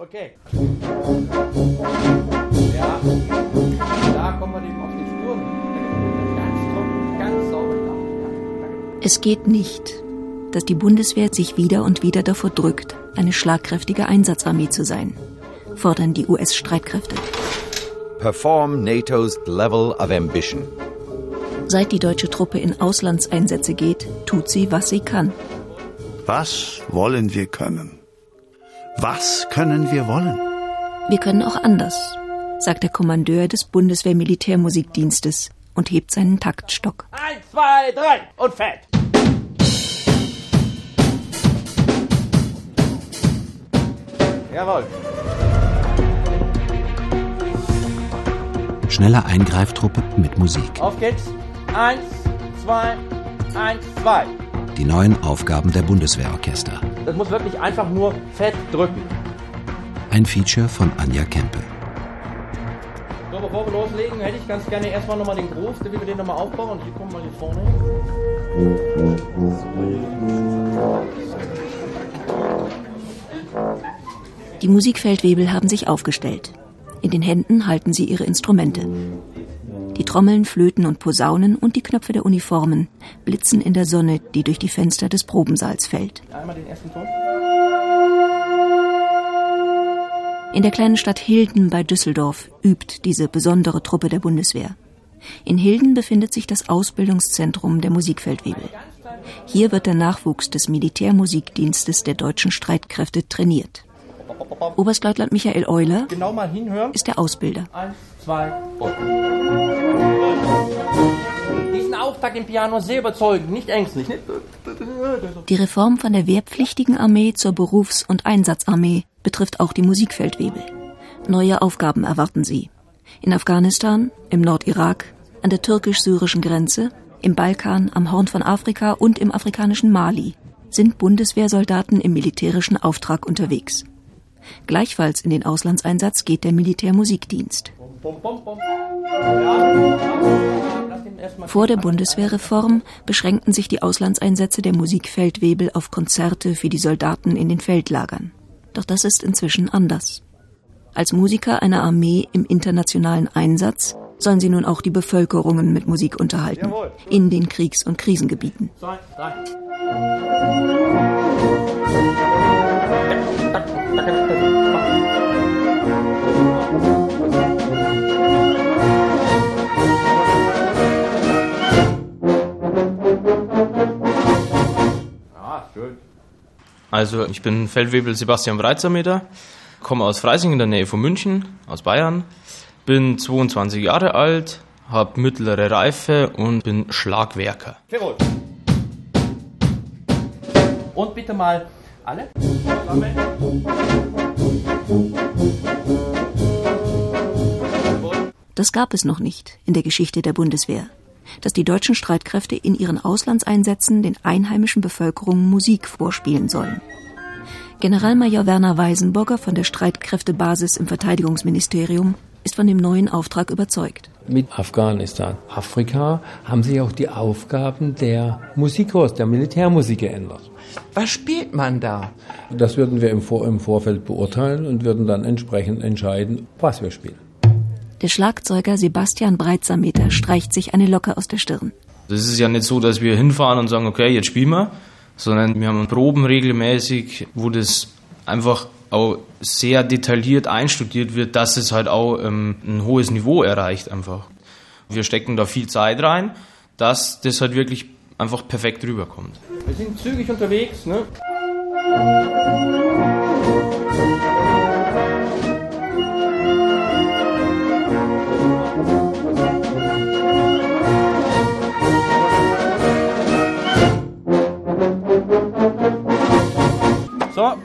Okay. Ja, da kommen wir dem auf die Spuren. Ganz trocken, ganz sauber. Es geht nicht, dass die Bundeswehr sich wieder und wieder davor drückt, eine schlagkräftige Einsatzarmee zu sein, fordern die US-Streitkräfte. Perform NATO's level of ambition. Seit die deutsche Truppe in Auslandseinsätze geht, tut sie, was sie kann. Was wollen wir können? Was können wir wollen? Wir können auch anders, sagt der Kommandeur des Bundeswehr-Militärmusikdienstes und hebt seinen Taktstock. Eins, zwei, drei und fett. Jawohl. Schneller Eingreiftruppe mit Musik. Auf geht's. Eins, zwei, eins, zwei. Die neuen Aufgaben der Bundeswehrorchester. Das muss wirklich einfach nur fett drücken. Ein Feature von Anja Kempe. So, bevor wir loslegen, hätte ich ganz gerne erstmal nochmal den Groove, wie wir den nochmal aufbauen. Hier kommen wir hier vorne. Die Musikfeldwebel haben sich aufgestellt. In den Händen halten sie ihre Instrumente. Die Trommeln, Flöten und Posaunen und die Knöpfe der Uniformen blitzen in der Sonne, die durch die Fenster des Probensaals fällt. Einmal den ersten Ton. In der kleinen Stadt Hilden bei Düsseldorf übt diese besondere Truppe der Bundeswehr. In Hilden befindet sich das Ausbildungszentrum der Musikfeldwebel. Hier wird der Nachwuchs des Militärmusikdienstes der deutschen Streitkräfte trainiert. Oberstleutnant Michael Euler Genau mal hinhören. ist der Ausbilder. Eins, zwei und. Diesen Auftakt im Piano sehr überzeugend, nicht ängstlich. Nicht? Die Reform von der wehrpflichtigen Armee zur Berufs- und Einsatzarmee betrifft auch die Musikfeldwebel. Neue Aufgaben erwarten sie. In Afghanistan, im Nordirak, an der türkisch-syrischen Grenze, im Balkan, am Horn von Afrika und im afrikanischen Mali sind Bundeswehrsoldaten im militärischen Auftrag unterwegs. Gleichfalls in den Auslandseinsatz geht der Militärmusikdienst. Vor der Bundeswehrreform beschränkten sich die Auslandseinsätze der Musikfeldwebel auf Konzerte für die Soldaten in den Feldlagern. Doch das ist inzwischen anders. Als Musiker einer Armee im internationalen Einsatz sollen sie nun auch die Bevölkerungen mit Musik unterhalten. In den Kriegs- und Krisengebieten. zwei, drei. Also ich bin Feldwebel Sebastian Breitsermeter, komme aus Freising in der Nähe von München, aus Bayern, bin 22 Jahre alt, habe mittlere Reife und bin Schlagwerker. Und bitte mal alle. Das gab es noch nicht in der Geschichte der Bundeswehr, dass die deutschen Streitkräfte in ihren Auslandseinsätzen den einheimischen Bevölkerungen Musik vorspielen sollen. Generalmajor Werner Weisenburger von der Streitkräftebasis im Verteidigungsministerium ist von dem neuen Auftrag überzeugt. Mit Afghanistan, Afrika haben sich auch die Aufgaben der Musikkurs, der Militärmusik geändert. Was spielt man da? Das würden wir im, Vor im Vorfeld beurteilen und würden dann entsprechend entscheiden, was wir spielen. Der Schlagzeuger Sebastian Breitsameter streicht sich eine Locke aus der Stirn. Das ist ja nicht so, dass wir hinfahren und sagen, okay, jetzt spielen wir, sondern wir haben Proben regelmäßig, wo das einfach auch sehr detailliert einstudiert wird, dass es halt auch ähm, ein hohes Niveau erreicht einfach. Wir stecken da viel Zeit rein, dass das halt wirklich einfach perfekt rüberkommt. Wir sind zügig unterwegs, ne? So.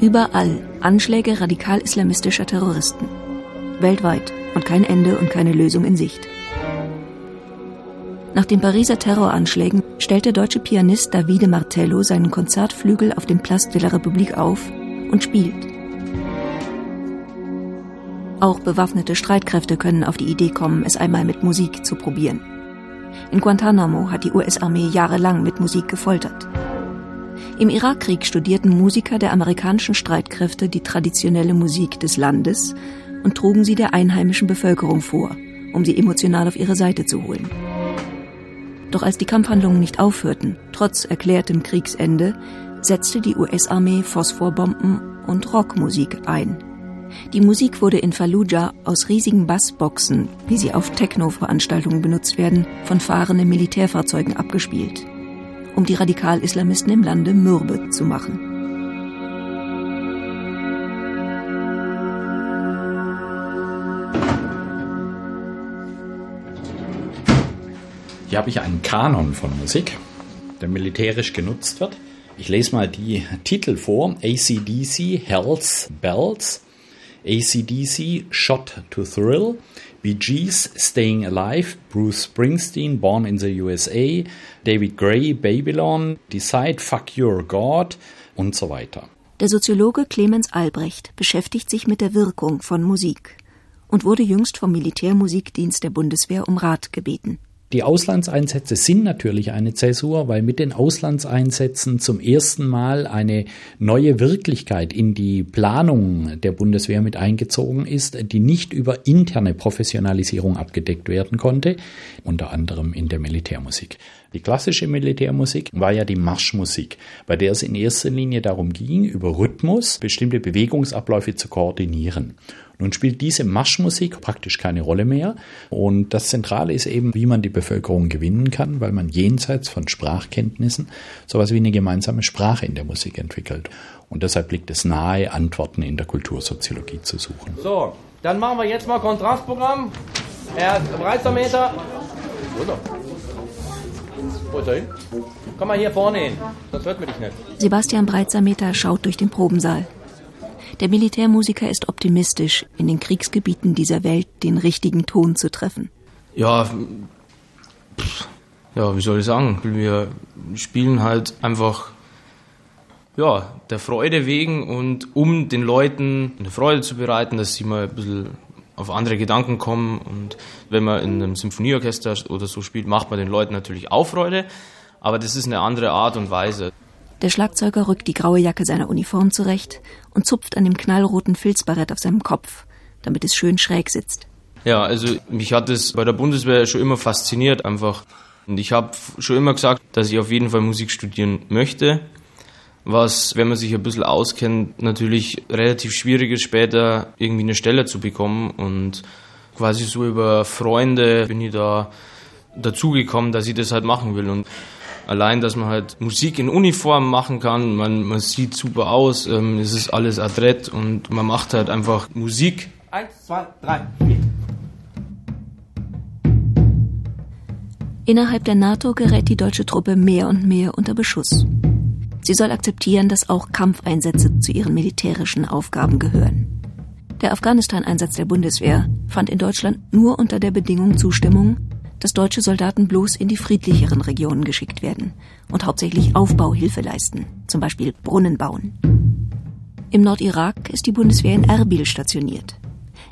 Überall Anschläge radikal-islamistischer Terroristen. Weltweit und kein Ende und keine Lösung in Sicht. Nach den Pariser Terroranschlägen stellt der deutsche Pianist Davide Martello seinen Konzertflügel auf dem Place de la République auf und spielt. Auch bewaffnete Streitkräfte können auf die Idee kommen, es einmal mit Musik zu probieren. In Guantanamo hat die US-Armee jahrelang mit Musik gefoltert. Im Irakkrieg studierten Musiker der amerikanischen Streitkräfte die traditionelle Musik des Landes und trugen sie der einheimischen Bevölkerung vor, um sie emotional auf ihre Seite zu holen. Doch als die Kampfhandlungen nicht aufhörten, trotz erklärtem Kriegsende, setzte die US-Armee Phosphorbomben und Rockmusik ein. Die Musik wurde in Fallujah aus riesigen Bassboxen, wie sie auf Techno-Veranstaltungen benutzt werden, von fahrenden Militärfahrzeugen abgespielt, um die Radikal-Islamisten im Lande mürbe zu machen. Hier habe ich einen Kanon von Musik, der militärisch genutzt wird. Ich lese mal die Titel vor. ACDC, Hell's Bells, ACDC, Shot to Thrill, Bee Gees, Staying Alive, Bruce Springsteen, Born in the USA, David Gray, Babylon, Decide, Fuck Your God und so weiter. Der Soziologe Clemens Albrecht beschäftigt sich mit der Wirkung von Musik und wurde jüngst vom Militärmusikdienst der Bundeswehr um Rat gebeten. Die Auslandseinsätze sind natürlich eine Zäsur, weil mit den Auslandseinsätzen zum ersten Mal eine neue Wirklichkeit in die Planung der Bundeswehr mit eingezogen ist, die nicht über interne Professionalisierung abgedeckt werden konnte, unter anderem in der Militärmusik. Die klassische Militärmusik war ja die Marschmusik, bei der es in erster Linie darum ging, über Rhythmus bestimmte Bewegungsabläufe zu koordinieren. Nun spielt diese Marschmusik praktisch keine Rolle mehr. Und das Zentrale ist eben, wie man die Bevölkerung gewinnen kann, weil man jenseits von Sprachkenntnissen sowas wie eine gemeinsame Sprache in der Musik entwickelt. Und deshalb liegt es nahe, Antworten in der Kultursoziologie zu suchen. So, dann machen wir jetzt mal Kontrastprogramm. Er breiter Meter. Wo ist er hin? Komm mal hier vorne hin, sonst hört man dich nicht. Sebastian Breitsameter schaut durch den Probensaal. Der Militärmusiker ist optimistisch, in den Kriegsgebieten dieser Welt den richtigen Ton zu treffen. Ja, ja, wie soll ich sagen? Wir spielen halt einfach ja, der Freude wegen und um den Leuten eine Freude zu bereiten, dass sie mal ein bisschen auf andere Gedanken kommen. Und wenn man in einem Symphonieorchester oder so spielt, macht man den Leuten natürlich auch Freude. Aber das ist eine andere Art und Weise. Der Schlagzeuger rückt die graue Jacke seiner Uniform zurecht und zupft an dem knallroten Filzbarett auf seinem Kopf, damit es schön schräg sitzt. Ja, also mich hat es bei der Bundeswehr schon immer fasziniert einfach. Und ich habe schon immer gesagt, dass ich auf jeden Fall Musik studieren möchte. Was, wenn man sich ein bisschen auskennt, natürlich relativ schwierig ist, später irgendwie eine Stelle zu bekommen. Und quasi so über Freunde bin ich da dazugekommen, dass ich das halt machen will. Und Allein, dass man halt Musik in Uniform machen kann, man, man sieht super aus, ähm, es ist alles adrett und man macht halt einfach Musik. Eins, zwei, drei, vier. Innerhalb der NATO gerät die deutsche Truppe mehr und mehr unter Beschuss. Sie soll akzeptieren, dass auch Kampfeinsätze zu ihren militärischen Aufgaben gehören. Der Afghanistan-Einsatz der Bundeswehr fand in Deutschland nur unter der Bedingung Zustimmung, dass deutsche Soldaten bloß in die friedlicheren Regionen geschickt werden und hauptsächlich Aufbauhilfe leisten, zum Beispiel Brunnen bauen. Im Nordirak ist die Bundeswehr in Erbil stationiert.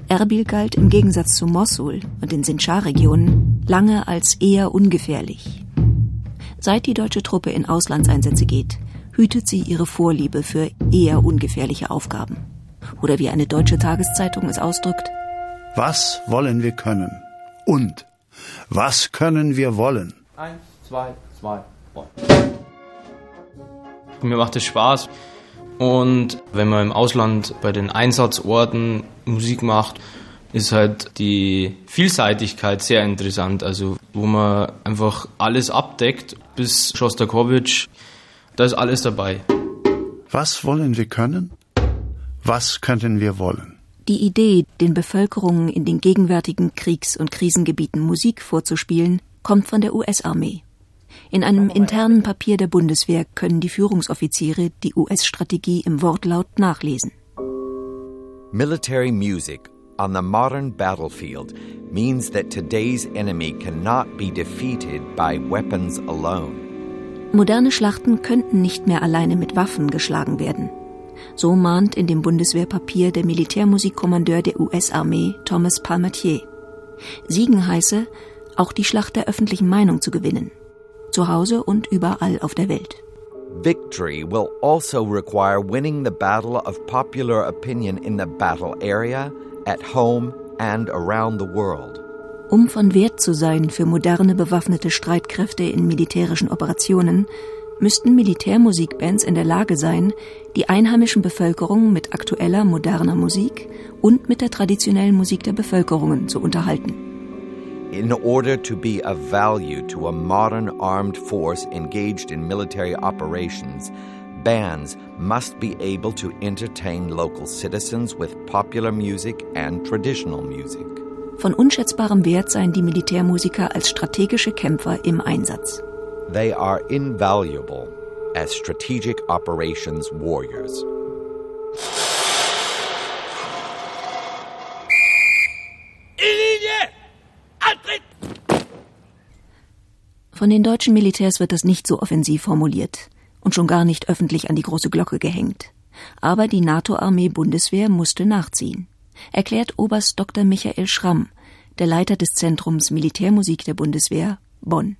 Erbil galt im Gegensatz zu Mosul und den Sinjar-Regionen lange als eher ungefährlich. Seit die deutsche Truppe in Auslandseinsätze geht, hütet sie ihre Vorliebe für eher ungefährliche Aufgaben. Oder wie eine deutsche Tageszeitung es ausdrückt, Was wollen wir können? Und was können wir wollen? Eins, zwei, zwei, drei. Mir macht es Spaß. Und wenn man im Ausland bei den Einsatzorten Musik macht, ist halt die Vielseitigkeit sehr interessant. Also, wo man einfach alles abdeckt, bis Schostakowitsch, da ist alles dabei. Was wollen wir können? Was könnten wir wollen? Die Idee, den Bevölkerungen in den gegenwärtigen Kriegs- und Krisengebieten Musik vorzuspielen, kommt von der US-Armee. In einem internen Papier der Bundeswehr können die Führungsoffiziere die US-Strategie im Wortlaut nachlesen. Military music on the modern battlefield means that today's enemy cannot be defeated by weapons alone. Moderne Schlachten könnten nicht mehr alleine mit Waffen geschlagen werden. So mahnt in dem Bundeswehrpapier der Militärmusikkommandeur der US-Armee Thomas Palmatier. Siegen heiße, auch die Schlacht der öffentlichen Meinung zu gewinnen. Zu Hause und überall auf der Welt. Victory will also require winning the battle of popular opinion in the battle area, at home and around the world. Um von Wert zu sein für moderne bewaffnete Streitkräfte in militärischen Operationen, müssten Militärmusikbands in der Lage sein, die einheimischen Bevölkerung mit aktueller moderner Musik und mit der traditionellen Musik der Bevölkerungen zu unterhalten. In order to be of value to a modern armed force engaged in military operations, bands must be able to entertain local citizens with popular music and traditional music. Von unschätzbarem Wert seien die Militärmusiker als strategische Kämpfer im Einsatz. They are invaluable as strategic operations warriors. Von den deutschen Militärs wird das nicht so offensiv formuliert und schon gar nicht öffentlich an die große Glocke gehängt. Aber die NATO-Armee-Bundeswehr musste nachziehen, erklärt Oberst Dr. Michael Schramm, der Leiter des Zentrums Militärmusik der Bundeswehr, Bonn.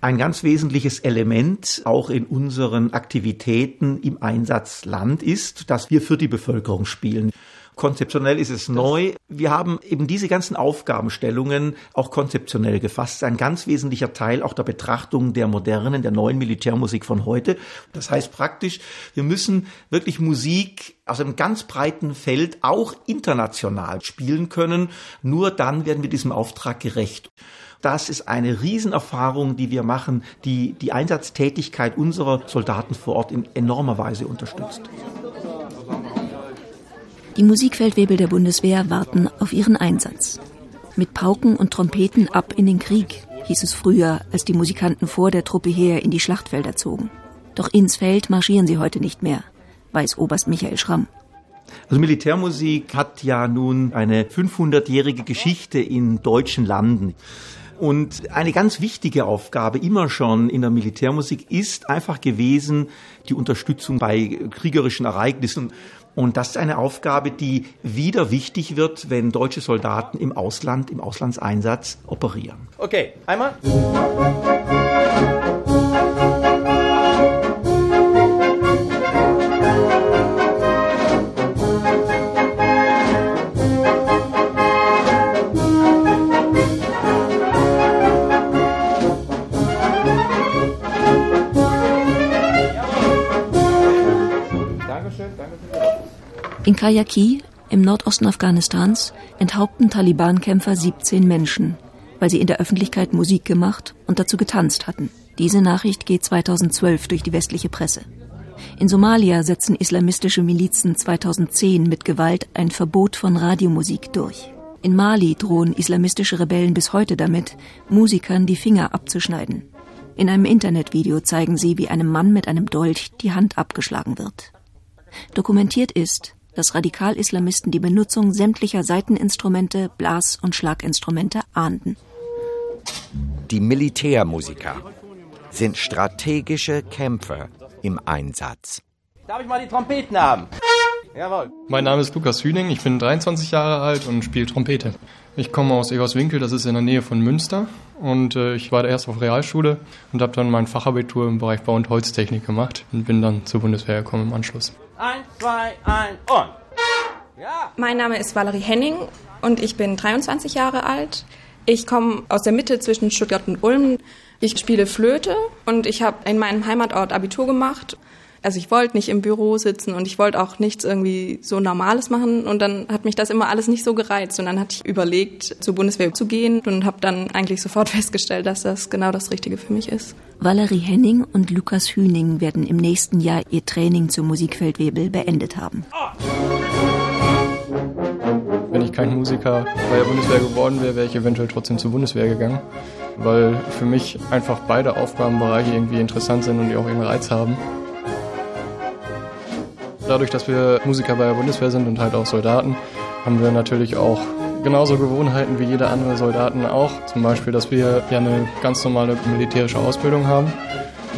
Ein ganz wesentliches Element auch in unseren Aktivitäten im Einsatzland ist, dass wir für die Bevölkerung spielen. Konzeptionell ist es neu. Wir haben eben diese ganzen Aufgabenstellungen auch konzeptionell gefasst. Ein ganz wesentlicher Teil auch der Betrachtung der modernen, der neuen Militärmusik von heute. Das heißt praktisch, wir müssen wirklich Musik aus einem ganz breiten Feld auch international spielen können. Nur dann werden wir diesem Auftrag gerecht. Das ist eine Riesenerfahrung, die wir machen, die die Einsatztätigkeit unserer Soldaten vor Ort in enormer Weise unterstützt. Die Musikfeldwebel der Bundeswehr warten auf ihren Einsatz. Mit Pauken und Trompeten ab in den Krieg, hieß es früher, als die Musikanten vor der Truppe her in die Schlachtfelder zogen. Doch ins Feld marschieren sie heute nicht mehr, weiß Oberst Michael Schramm. Also Militärmusik hat ja nun eine 500-jährige Geschichte in deutschen Landen. Und eine ganz wichtige Aufgabe immer schon in der Militärmusik ist einfach gewesen, die Unterstützung bei kriegerischen Ereignissen. Und das ist eine Aufgabe, die wieder wichtig wird, wenn deutsche Soldaten im Ausland, im Auslandseinsatz operieren. Okay, einmal. In Kayaki, im Nordosten Afghanistans, enthaupten Taliban-Kämpfer 17 Menschen, weil sie in der Öffentlichkeit Musik gemacht und dazu getanzt hatten. Diese Nachricht geht 2012 durch die westliche Presse. In Somalia setzen islamistische Milizen 2010 mit Gewalt ein Verbot von Radiomusik durch. In Mali drohen islamistische Rebellen bis heute damit, Musikern die Finger abzuschneiden. In einem Internetvideo zeigen sie, wie einem Mann mit einem Dolch die Hand abgeschlagen wird. Dokumentiert ist, dass Radikal-Islamisten die Benutzung sämtlicher Saiteninstrumente, Blas- und Schlaginstrumente ahnden. Die Militärmusiker sind strategische Kämpfer im Einsatz. Darf ich mal die Trompeten haben? Jawohl. Mein Name ist Lukas Hüning, ich bin 23 Jahre alt und spiele Trompete. Ich komme aus Egerswinkel, das ist in der Nähe von Münster. Und äh, ich war erst auf Realschule und habe dann mein Fachabitur im Bereich Bau- und Holztechnik gemacht und bin dann zur Bundeswehr gekommen im Anschluss. Eins, zwei, ein und. Ja. Mein Name ist Valerie Henning und ich bin 23 Jahre alt. Ich komme aus der Mitte zwischen Stuttgart und Ulm. Ich spiele Flöte und ich habe in meinem Heimatort Abitur gemacht. Also ich wollte nicht im Büro sitzen und ich wollte auch nichts irgendwie so Normales machen und dann hat mich das immer alles nicht so gereizt und dann hatte ich überlegt, zur Bundeswehr zu gehen und habe dann eigentlich sofort festgestellt, dass das genau das Richtige für mich ist. Valerie Henning und Lukas Hüning werden im nächsten Jahr ihr Training zur Musikfeldwebel beendet haben. Wenn ich kein Musiker bei der Bundeswehr geworden wäre, wäre ich eventuell trotzdem zur Bundeswehr gegangen, weil für mich einfach beide Aufgabenbereiche irgendwie interessant sind und die auch ihren Reiz haben. Dadurch, dass wir Musiker bei der Bundeswehr sind und halt auch Soldaten, haben wir natürlich auch genauso Gewohnheiten wie jeder andere Soldaten auch. Zum Beispiel, dass wir ja eine ganz normale militärische Ausbildung haben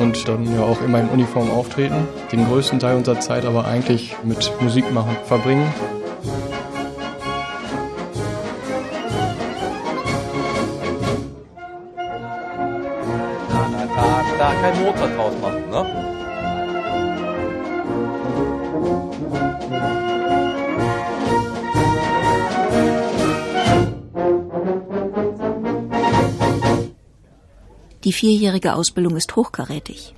und dann ja auch immer in Uniform auftreten, den größten Teil unserer Zeit aber eigentlich mit Musik machen verbringen. Da, da, da, da kein Motor draus machen, ne? Vierjährige Ausbildung ist hochkarätig.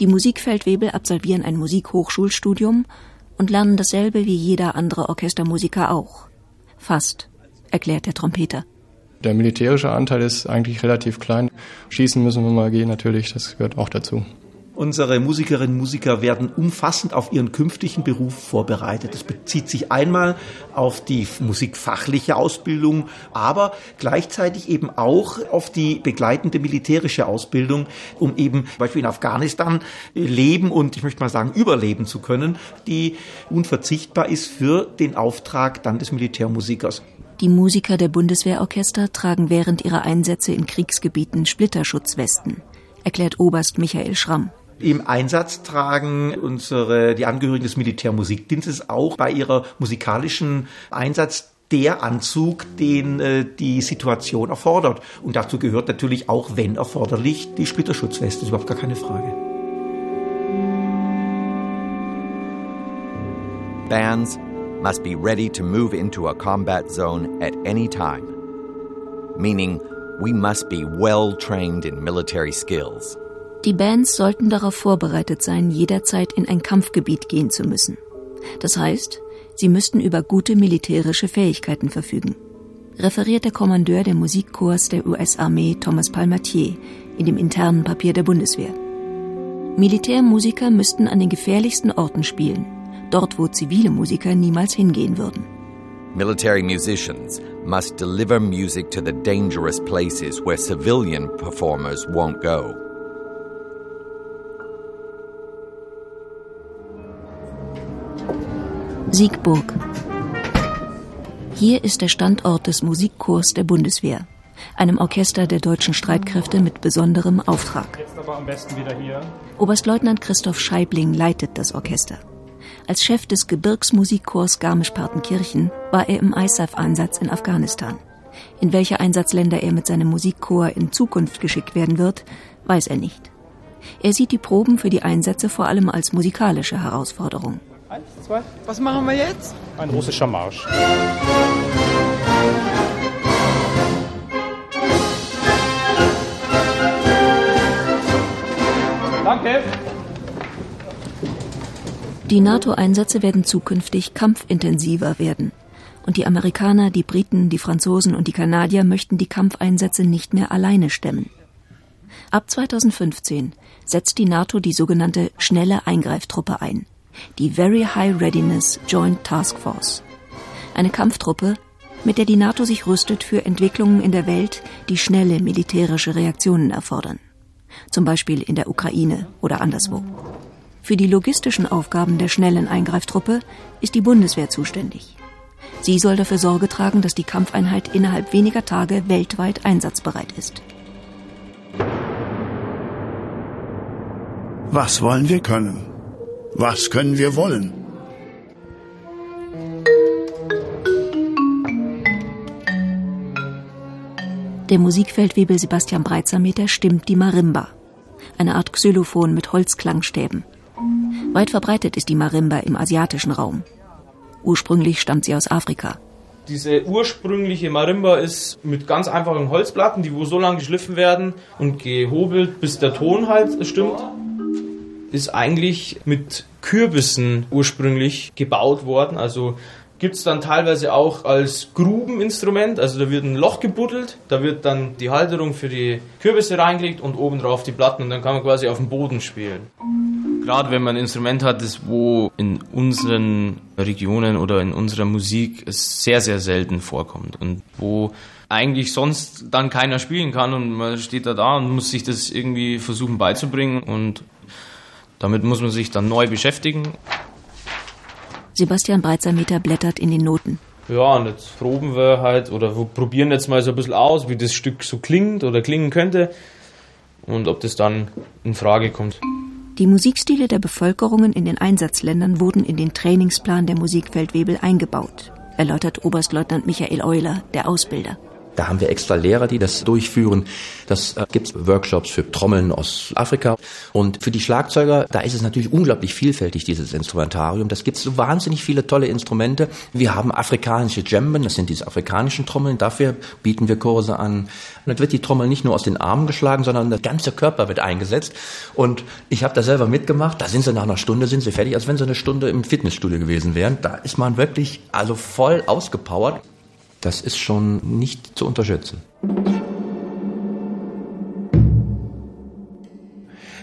Die Musikfeldwebel absolvieren ein Musikhochschulstudium und lernen dasselbe wie jeder andere Orchestermusiker auch. Fast, erklärt der Trompeter. Der militärische Anteil ist eigentlich relativ klein. Schießen müssen wir mal gehen, natürlich, das gehört auch dazu. Unsere Musikerinnen und Musiker werden umfassend auf ihren künftigen Beruf vorbereitet. Das bezieht sich einmal auf die musikfachliche Ausbildung, aber gleichzeitig eben auch auf die begleitende militärische Ausbildung, um eben zum Beispiel in Afghanistan leben und ich möchte mal sagen überleben zu können, die unverzichtbar ist für den Auftrag dann des Militärmusikers. Die Musiker der Bundeswehrorchester tragen während ihrer Einsätze in Kriegsgebieten Splitterschutzwesten, erklärt Oberst Michael Schramm. Im Einsatz tragen unsere, die Angehörigen des Militärmusikdienstes auch bei ihrer musikalischen Einsatz der Anzug, den äh, die Situation erfordert. Und dazu gehört natürlich auch, wenn erforderlich, die Splitterschutzweste. Das ist überhaupt gar keine Frage. Bands must be ready to move into a combat zone at any time, meaning we must be well trained in military skills. Die Bands sollten darauf vorbereitet sein, jederzeit in ein Kampfgebiet gehen zu müssen. Das heißt, sie müssten über gute militärische Fähigkeiten verfügen. Referiert der Kommandeur der Musikkorps der US-Armee Thomas Palmatier in dem internen Papier der Bundeswehr. Militärmusiker müssten an den gefährlichsten Orten spielen, dort wo zivile Musiker niemals hingehen würden. Military musicians must deliver music to the dangerous places where civilian performers won't go. Siegburg. Hier ist der Standort des Musikchors der Bundeswehr, einem Orchester der deutschen Streitkräfte mit besonderem Auftrag. Jetzt aber am besten wieder hier. Oberstleutnant Christoph Scheibling leitet das Orchester. Als Chef des Gebirgsmusikchors Garmisch-Partenkirchen war er im ISAF-Einsatz in Afghanistan. In welche Einsatzländer er mit seinem Musikchor in Zukunft geschickt werden wird, weiß er nicht. Er sieht die Proben für die Einsätze vor allem als musikalische Herausforderung. Eins, zwei. Was machen wir jetzt? Ein russischer Marsch. Danke. Die NATO-Einsätze werden zukünftig kampfintensiver werden. Und die Amerikaner, die Briten, die Franzosen und die Kanadier möchten die Kampfeinsätze nicht mehr alleine stemmen. Ab 2015 setzt die NATO die sogenannte schnelle Eingreiftruppe ein, die Very High Readiness Joint Task Force. Eine Kampftruppe, mit der die NATO sich rüstet für Entwicklungen in der Welt, die schnelle militärische Reaktionen erfordern. Zum Beispiel in der Ukraine oder anderswo. Für die logistischen Aufgaben der schnellen Eingreiftruppe ist die Bundeswehr zuständig. Sie soll dafür Sorge tragen, dass die Kampfeinheit innerhalb weniger Tage weltweit einsatzbereit ist. Was wollen wir können? Was können wir wollen? Der Musikfeldwebel Sebastian Breitsameter stimmt die Marimba, eine Art Xylophon mit Holzklangstäben. Weit verbreitet ist die Marimba im asiatischen Raum. Ursprünglich stammt sie aus Afrika. Diese ursprüngliche Marimba ist mit ganz einfachen Holzplatten, die wo so lange geschliffen werden und gehobelt, bis der Ton halt stimmt. Ist eigentlich mit Kürbissen ursprünglich gebaut worden. Also gibt es dann teilweise auch als Grubeninstrument. Also da wird ein Loch gebuddelt, da wird dann die Halterung für die Kürbisse reingelegt und oben drauf die Platten und dann kann man quasi auf dem Boden spielen. Gerade wenn man ein Instrument hat, das wo in unseren Regionen oder in unserer Musik es sehr, sehr selten vorkommt und wo eigentlich sonst dann keiner spielen kann und man steht da da und muss sich das irgendwie versuchen beizubringen und damit muss man sich dann neu beschäftigen. Sebastian Breitsameter blättert in den Noten. Ja, und jetzt proben wir halt oder wir probieren jetzt mal so ein bisschen aus, wie das Stück so klingt oder klingen könnte und ob das dann in Frage kommt. Die Musikstile der Bevölkerungen in den Einsatzländern wurden in den Trainingsplan der Musikfeldwebel eingebaut, erläutert Oberstleutnant Michael Euler, der Ausbilder. Da haben wir extra Lehrer, die das durchführen. Das äh, gibt Workshops für Trommeln aus Afrika. Und für die Schlagzeuger, da ist es natürlich unglaublich vielfältig, dieses Instrumentarium. Das gibt so wahnsinnig viele tolle Instrumente. Wir haben afrikanische Djemben, das sind diese afrikanischen Trommeln. Dafür bieten wir Kurse an. Und dann wird die Trommel nicht nur aus den Armen geschlagen, sondern der ganze Körper wird eingesetzt. Und ich habe da selber mitgemacht. Da sind sie nach einer Stunde sind sie fertig, als wenn sie eine Stunde im Fitnessstudio gewesen wären. Da ist man wirklich also voll ausgepowert. Das ist schon nicht zu unterschätzen.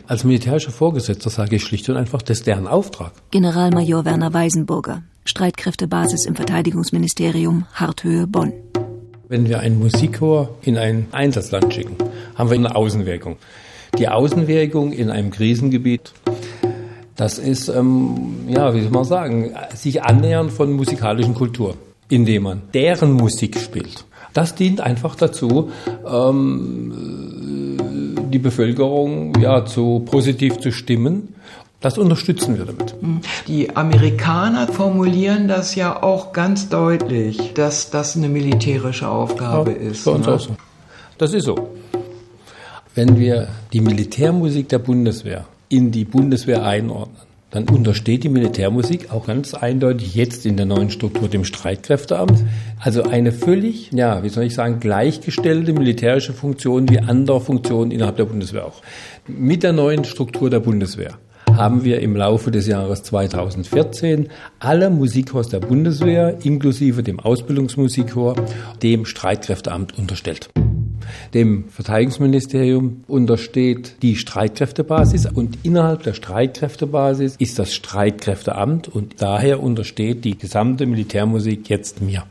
Als militärischer Vorgesetzter sage ich schlicht und einfach, das ist deren Auftrag. Generalmajor Werner Weisenburger, Streitkräftebasis im Verteidigungsministerium, Harthöhe, Bonn. Wenn wir einen Musikchor in ein Einsatzland schicken, haben wir eine Außenwirkung. Die Außenwirkung in einem Krisengebiet, das ist, ähm, ja, wie soll man sagen, sich annähern von musikalischen Kultur indem man deren Musik spielt. Das dient einfach dazu, ähm, die Bevölkerung ja zu positiv zu stimmen. Das unterstützen wir damit. Die Amerikaner formulieren das ja auch ganz deutlich, dass das eine militärische Aufgabe ja, ist. Für uns ne? auch so. Das ist so. Wenn wir die Militärmusik der Bundeswehr in die Bundeswehr einordnen, dann untersteht die Militärmusik auch ganz eindeutig jetzt in der neuen Struktur dem Streitkräfteamt. Also eine völlig, ja, wie soll ich sagen, gleichgestellte militärische Funktion wie andere Funktionen innerhalb der Bundeswehr auch. Mit der neuen Struktur der Bundeswehr haben wir im Laufe des Jahres 2014 alle Musikchors der Bundeswehr, inklusive dem Ausbildungsmusikchor, dem Streitkräfteamt unterstellt. Dem Verteidigungsministerium untersteht die Streitkräftebasis und innerhalb der Streitkräftebasis ist das Streitkräfteamt und daher untersteht die gesamte Militärmusik jetzt mir.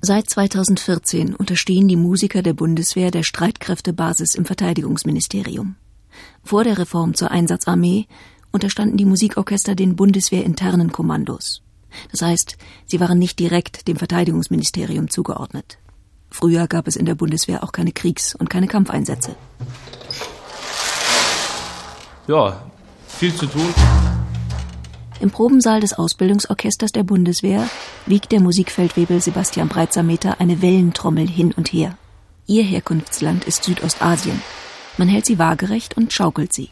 Seit 2014 unterstehen die Musiker der Bundeswehr der Streitkräftebasis im Verteidigungsministerium. Vor der Reform zur Einsatzarmee unterstanden die Musikorchester den bundeswehrinternen Kommandos. Das heißt, sie waren nicht direkt dem Verteidigungsministerium zugeordnet. Früher gab es in der Bundeswehr auch keine Kriegs- und keine Kampfeinsätze. Ja, viel zu tun. Im Probensaal des Ausbildungsorchesters der Bundeswehr wiegt der Musikfeldwebel Sebastian Breitsameter eine Wellentrommel hin und her. Ihr Herkunftsland ist Südostasien. Man hält sie waagerecht und schaukelt sie.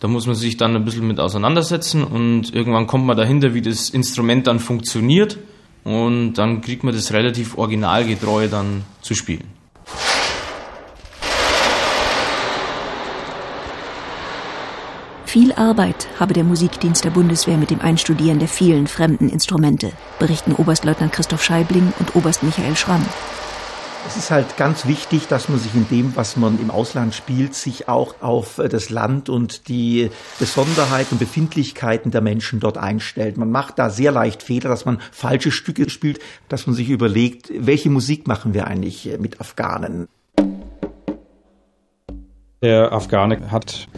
Da muss man sich dann ein bisschen mit auseinandersetzen und irgendwann kommt man dahinter, wie das Instrument dann funktioniert und dann kriegt man das relativ originalgetreu dann zu spielen. Viel Arbeit habe der Musikdienst der Bundeswehr mit dem Einstudieren der vielen fremden Instrumente, berichten Oberstleutnant Christoph Scheibling und Oberst Michael Schramm. Es ist halt ganz wichtig, dass man sich in dem, was man im Ausland spielt, sich auch auf das Land und die Besonderheiten und Befindlichkeiten der Menschen dort einstellt. Man macht da sehr leicht Fehler, dass man falsche Stücke spielt, dass man sich überlegt, welche Musik machen wir eigentlich mit Afghanen. Der Afghane hat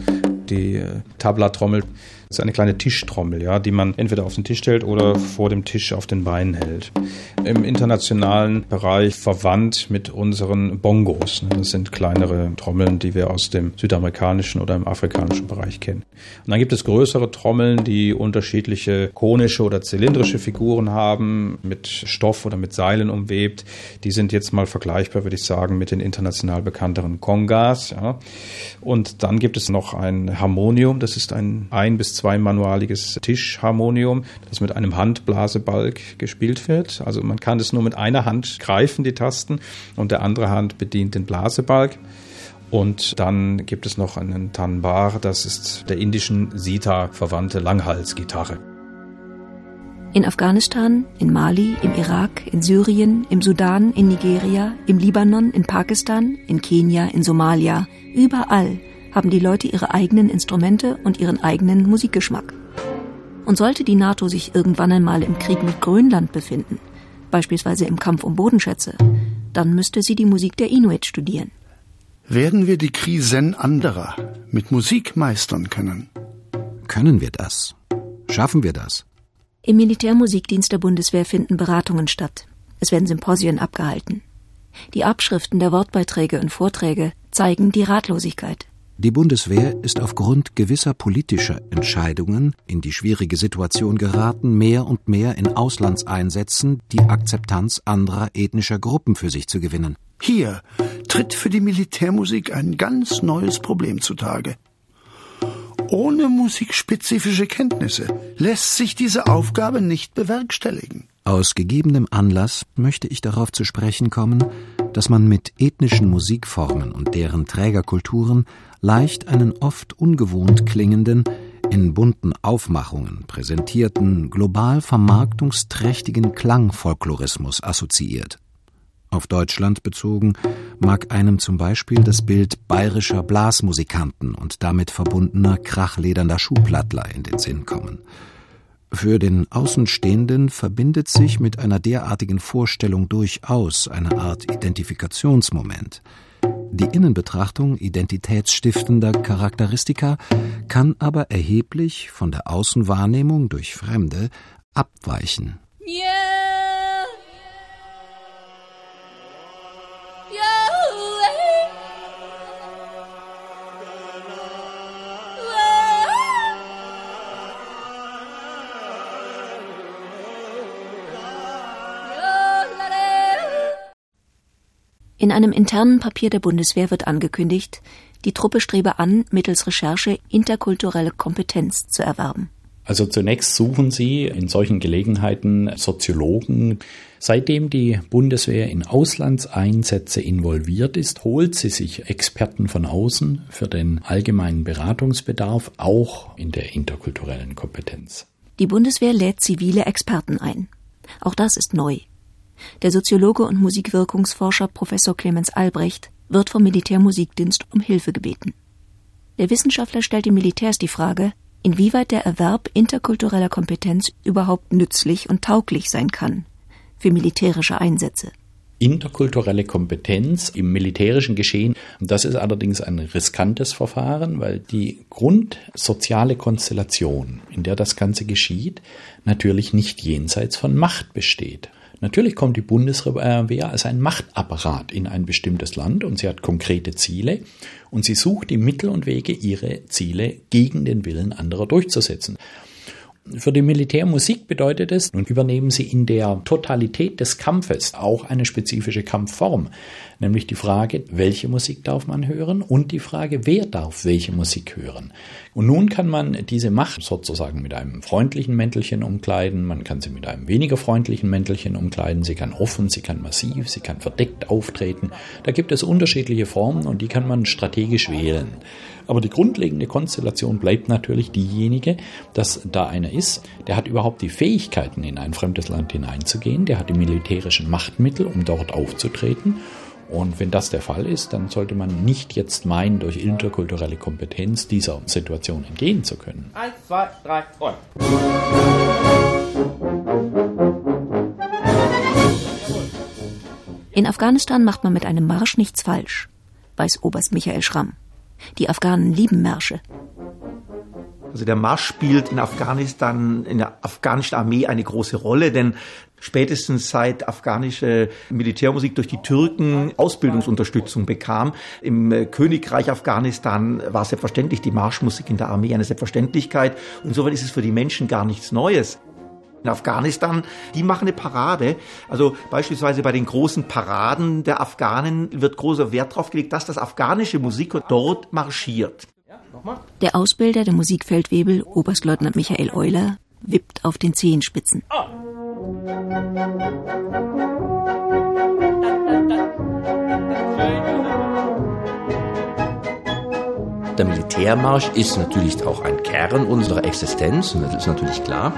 die Tabla-Trommel das ist eine kleine Tischtrommel, ja, die man entweder auf den Tisch stellt oder vor dem Tisch auf den Beinen hält. Im internationalen Bereich verwandt mit unseren Bongos. Ne? Das sind kleinere Trommeln, die wir aus dem südamerikanischen oder im afrikanischen Bereich kennen. Und dann gibt es größere Trommeln, die unterschiedliche konische oder zylindrische Figuren haben, mit Stoff oder mit Seilen umwebt. Die sind jetzt mal vergleichbar, würde ich sagen, mit den international bekannteren Kongas. Ja. Und dann gibt es noch ein Harmonium, das ist ein ein bis zweimanualiges Tischharmonium, das mit einem Handblasebalg gespielt wird. Also man kann es nur mit einer Hand greifen, die Tasten, und der andere Hand bedient den Blasebalg. Und dann gibt es noch einen Tanbar, das ist der indischen Sita verwandte Langhalsgitarre. In Afghanistan, in Mali, im Irak, in Syrien, im Sudan, in Nigeria, im Libanon, in Pakistan, in Kenia, in Somalia, überall haben die Leute ihre eigenen Instrumente und ihren eigenen Musikgeschmack. Und sollte die NATO sich irgendwann einmal im Krieg mit Grönland befinden, beispielsweise im Kampf um Bodenschätze, dann müsste sie die Musik der Inuit studieren. Werden wir die Krisen anderer mit Musik meistern können? Können wir das? Schaffen wir das? Im Militärmusikdienst der Bundeswehr finden Beratungen statt. Es werden Symposien abgehalten. Die Abschriften der Wortbeiträge und Vorträge zeigen die Ratlosigkeit. Die Bundeswehr ist aufgrund gewisser politischer Entscheidungen in die schwierige Situation geraten, mehr und mehr in Auslandseinsätzen die Akzeptanz anderer ethnischer Gruppen für sich zu gewinnen. Hier tritt für die Militärmusik ein ganz neues Problem zutage. Ohne musikspezifische Kenntnisse lässt sich diese Aufgabe nicht bewerkstelligen. Aus gegebenem Anlass möchte ich darauf zu sprechen kommen, dass man mit ethnischen Musikformen und deren Trägerkulturen leicht einen oft ungewohnt klingenden, in bunten Aufmachungen präsentierten, global vermarktungsträchtigen Klangfolklorismus assoziiert. Auf Deutschland bezogen mag einem zum Beispiel das Bild bayerischer Blasmusikanten und damit verbundener krachledernder Schuhplattler in den Sinn kommen. Für den Außenstehenden verbindet sich mit einer derartigen Vorstellung durchaus eine Art Identifikationsmoment. Die Innenbetrachtung identitätsstiftender Charakteristika kann aber erheblich von der Außenwahrnehmung durch Fremde abweichen. Yeah. In einem internen Papier der Bundeswehr wird angekündigt, die Truppe strebe an, mittels Recherche interkulturelle Kompetenz zu erwerben. Also zunächst suchen sie in solchen Gelegenheiten Soziologen. Seitdem die Bundeswehr in Auslandseinsätze involviert ist, holt sie sich Experten von außen für den allgemeinen Beratungsbedarf, auch in der interkulturellen Kompetenz. Die Bundeswehr lädt zivile Experten ein. Auch das ist neu. Der Soziologe und Musikwirkungsforscher Professor Clemens Albrecht wird vom Militärmusikdienst um Hilfe gebeten. Der Wissenschaftler stellt den Militärs die Frage, inwieweit der Erwerb interkultureller Kompetenz überhaupt nützlich und tauglich sein kann für militärische Einsätze. Interkulturelle Kompetenz im militärischen Geschehen, das ist allerdings ein riskantes Verfahren, weil die grundsoziale Konstellation, in der das Ganze geschieht, natürlich nicht jenseits von Macht besteht. Natürlich kommt die Bundeswehr als ein Machtapparat in ein bestimmtes Land und sie hat konkrete Ziele und sie sucht die Mittel und Wege, ihre Ziele gegen den Willen anderer durchzusetzen. Für die Militärmusik bedeutet es, nun übernehmen sie in der Totalität des Kampfes auch eine spezifische Kampfform, nämlich die Frage, welche Musik darf man hören und die Frage, wer darf welche Musik hören. Und nun kann man diese Macht sozusagen mit einem freundlichen Mäntelchen umkleiden, man kann sie mit einem weniger freundlichen Mäntelchen umkleiden, sie kann offen, sie kann massiv, sie kann verdeckt auftreten. Da gibt es unterschiedliche Formen und die kann man strategisch wählen. Aber die grundlegende Konstellation bleibt natürlich diejenige, dass da einer ist, der hat überhaupt die Fähigkeiten, in ein fremdes Land hineinzugehen, der hat die militärischen Machtmittel, um dort aufzutreten. Und wenn das der Fall ist, dann sollte man nicht jetzt meinen, durch interkulturelle Kompetenz dieser Situation entgehen zu können. Eins, zwei, drei, und. In Afghanistan macht man mit einem Marsch nichts falsch, weiß Oberst Michael Schramm. Die Afghanen lieben Märsche. Also der Marsch spielt in Afghanistan, in der afghanischen Armee eine große Rolle, denn spätestens seit afghanische Militärmusik durch die Türken Ausbildungsunterstützung bekam. Im äh, Königreich Afghanistan war selbstverständlich die Marschmusik in der Armee eine Selbstverständlichkeit. Insofern ist es für die Menschen gar nichts Neues. In Afghanistan, die machen eine Parade. Also beispielsweise bei den großen Paraden der Afghanen wird großer Wert darauf gelegt, dass das afghanische Musik dort marschiert. Der Ausbilder der Musikfeldwebel, Oberstleutnant Michael Euler, wippt auf den Zehenspitzen. Der Militärmarsch ist natürlich auch ein Kern unserer Existenz, das ist natürlich klar.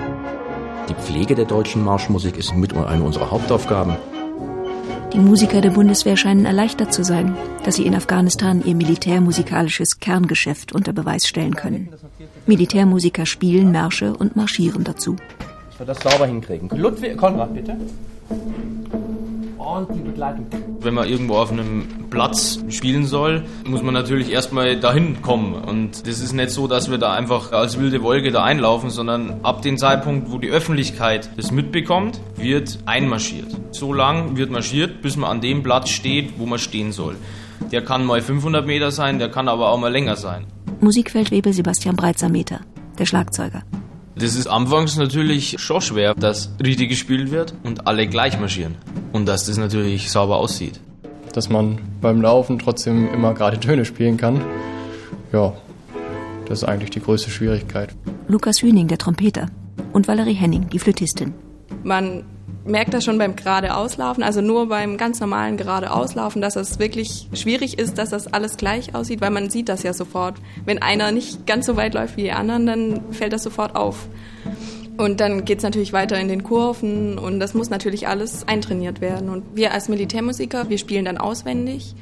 Die Pflege der deutschen Marschmusik ist mit eine unserer Hauptaufgaben. Die Musiker der Bundeswehr scheinen erleichtert zu sein, dass sie in Afghanistan ihr militärmusikalisches Kerngeschäft unter Beweis stellen können. Militärmusiker spielen Märsche und marschieren dazu. Ich will das sauber hinkriegen. Ludwig, Konrad, bitte. Die Begleitung. Wenn man irgendwo auf einem Platz spielen soll, muss man natürlich erstmal dahin kommen. Und das ist nicht so, dass wir da einfach als wilde Wolke da einlaufen, sondern ab dem Zeitpunkt, wo die Öffentlichkeit das mitbekommt, wird einmarschiert. So lang wird marschiert, bis man an dem Platz steht, wo man stehen soll. Der kann mal 500 Meter sein, der kann aber auch mal länger sein. Musikfeldwebel Sebastian Breitsameter, der Schlagzeuger. Das ist anfangs natürlich schon schwer, dass richtig gespielt wird und alle gleich marschieren. Und dass das natürlich sauber aussieht. Dass man beim Laufen trotzdem immer gerade Töne spielen kann. Ja, das ist eigentlich die größte Schwierigkeit. Lukas Hüning, der Trompeter. Und Valerie Henning, die Flötistin. Man merkt das schon beim geradeauslaufen, also nur beim ganz normalen geradeauslaufen, dass es wirklich schwierig ist, dass das alles gleich aussieht, weil man sieht das ja sofort. Wenn einer nicht ganz so weit läuft wie die anderen, dann fällt das sofort auf. Und dann geht es natürlich weiter in den Kurven und das muss natürlich alles eintrainiert werden. Und wir als Militärmusiker, wir spielen dann auswendig.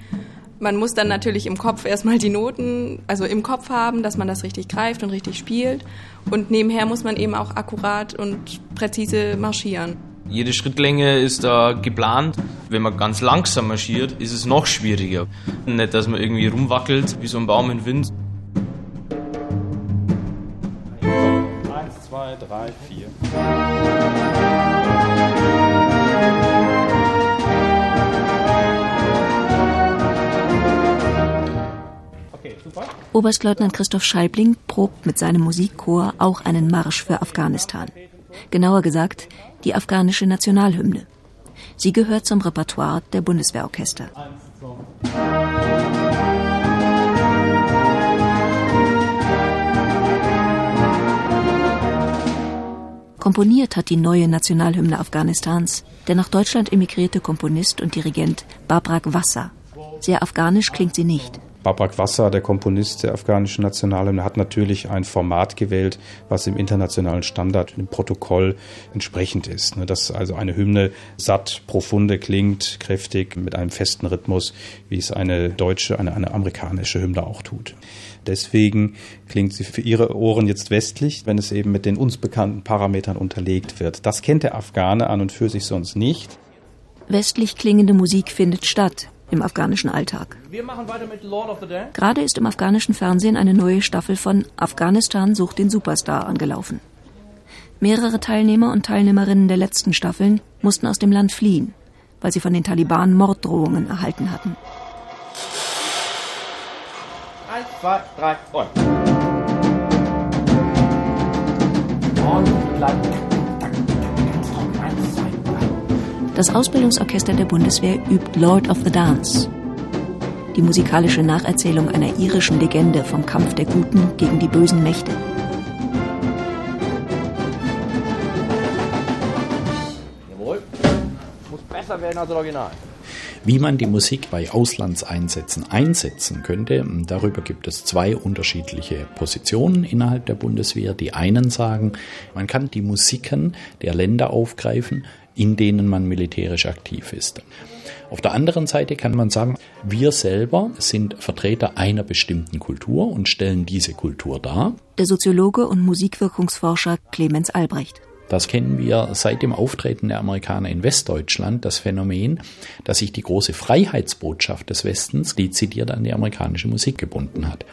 Man muss dann natürlich im Kopf erstmal die Noten, also im Kopf haben, dass man das richtig greift und richtig spielt. Und nebenher muss man eben auch akkurat und präzise marschieren. Jede Schrittlänge ist da geplant. Wenn man ganz langsam marschiert, ist es noch schwieriger. Nicht, dass man irgendwie rumwackelt wie so ein Baum im Wind. Zwei, drei, vier. Oberstleutnant Christoph Scheibling probt mit seinem Musikchor auch einen Marsch für Afghanistan. Genauer gesagt, die afghanische Nationalhymne. Sie gehört zum Repertoire der Bundeswehrorchester. Komponiert hat die neue Nationalhymne Afghanistans der nach Deutschland emigrierte Komponist und Dirigent Babrak Wassa. Sehr afghanisch klingt sie nicht. Babak Wassa, der Komponist der afghanischen Nationalhymne, hat natürlich ein Format gewählt, was im internationalen Standard, im Protokoll entsprechend ist. Ne, dass also eine Hymne satt, profunde klingt, kräftig, mit einem festen Rhythmus, wie es eine deutsche, eine, eine amerikanische Hymne auch tut. Deswegen klingt sie für ihre Ohren jetzt westlich, wenn es eben mit den uns bekannten Parametern unterlegt wird. Das kennt der Afghane an und für sich sonst nicht. Westlich klingende Musik findet statt im afghanischen Alltag. Gerade ist im afghanischen Fernsehen eine neue Staffel von Afghanistan sucht den Superstar angelaufen. Mehrere Teilnehmer und Teilnehmerinnen der letzten Staffeln mussten aus dem Land fliehen, weil sie von den Taliban Morddrohungen erhalten hatten. Eins, zwei, drei und. Das Ausbildungsorchester der Bundeswehr übt Lord of the Dance. Die musikalische Nacherzählung einer irischen Legende vom Kampf der Guten gegen die bösen Mächte. Jawohl. Muss besser werden als das Original. Wie man die Musik bei Auslandseinsätzen einsetzen könnte, darüber gibt es zwei unterschiedliche Positionen innerhalb der Bundeswehr. Die einen sagen, man kann die Musiken der Länder aufgreifen, in denen man militärisch aktiv ist. Auf der anderen Seite kann man sagen, wir selber sind Vertreter einer bestimmten Kultur und stellen diese Kultur dar. Der Soziologe und Musikwirkungsforscher Clemens Albrecht. Das kennen wir seit dem Auftreten der Amerikaner in Westdeutschland, das Phänomen, dass sich die große Freiheitsbotschaft des Westens dezidiert an die amerikanische Musik gebunden hat.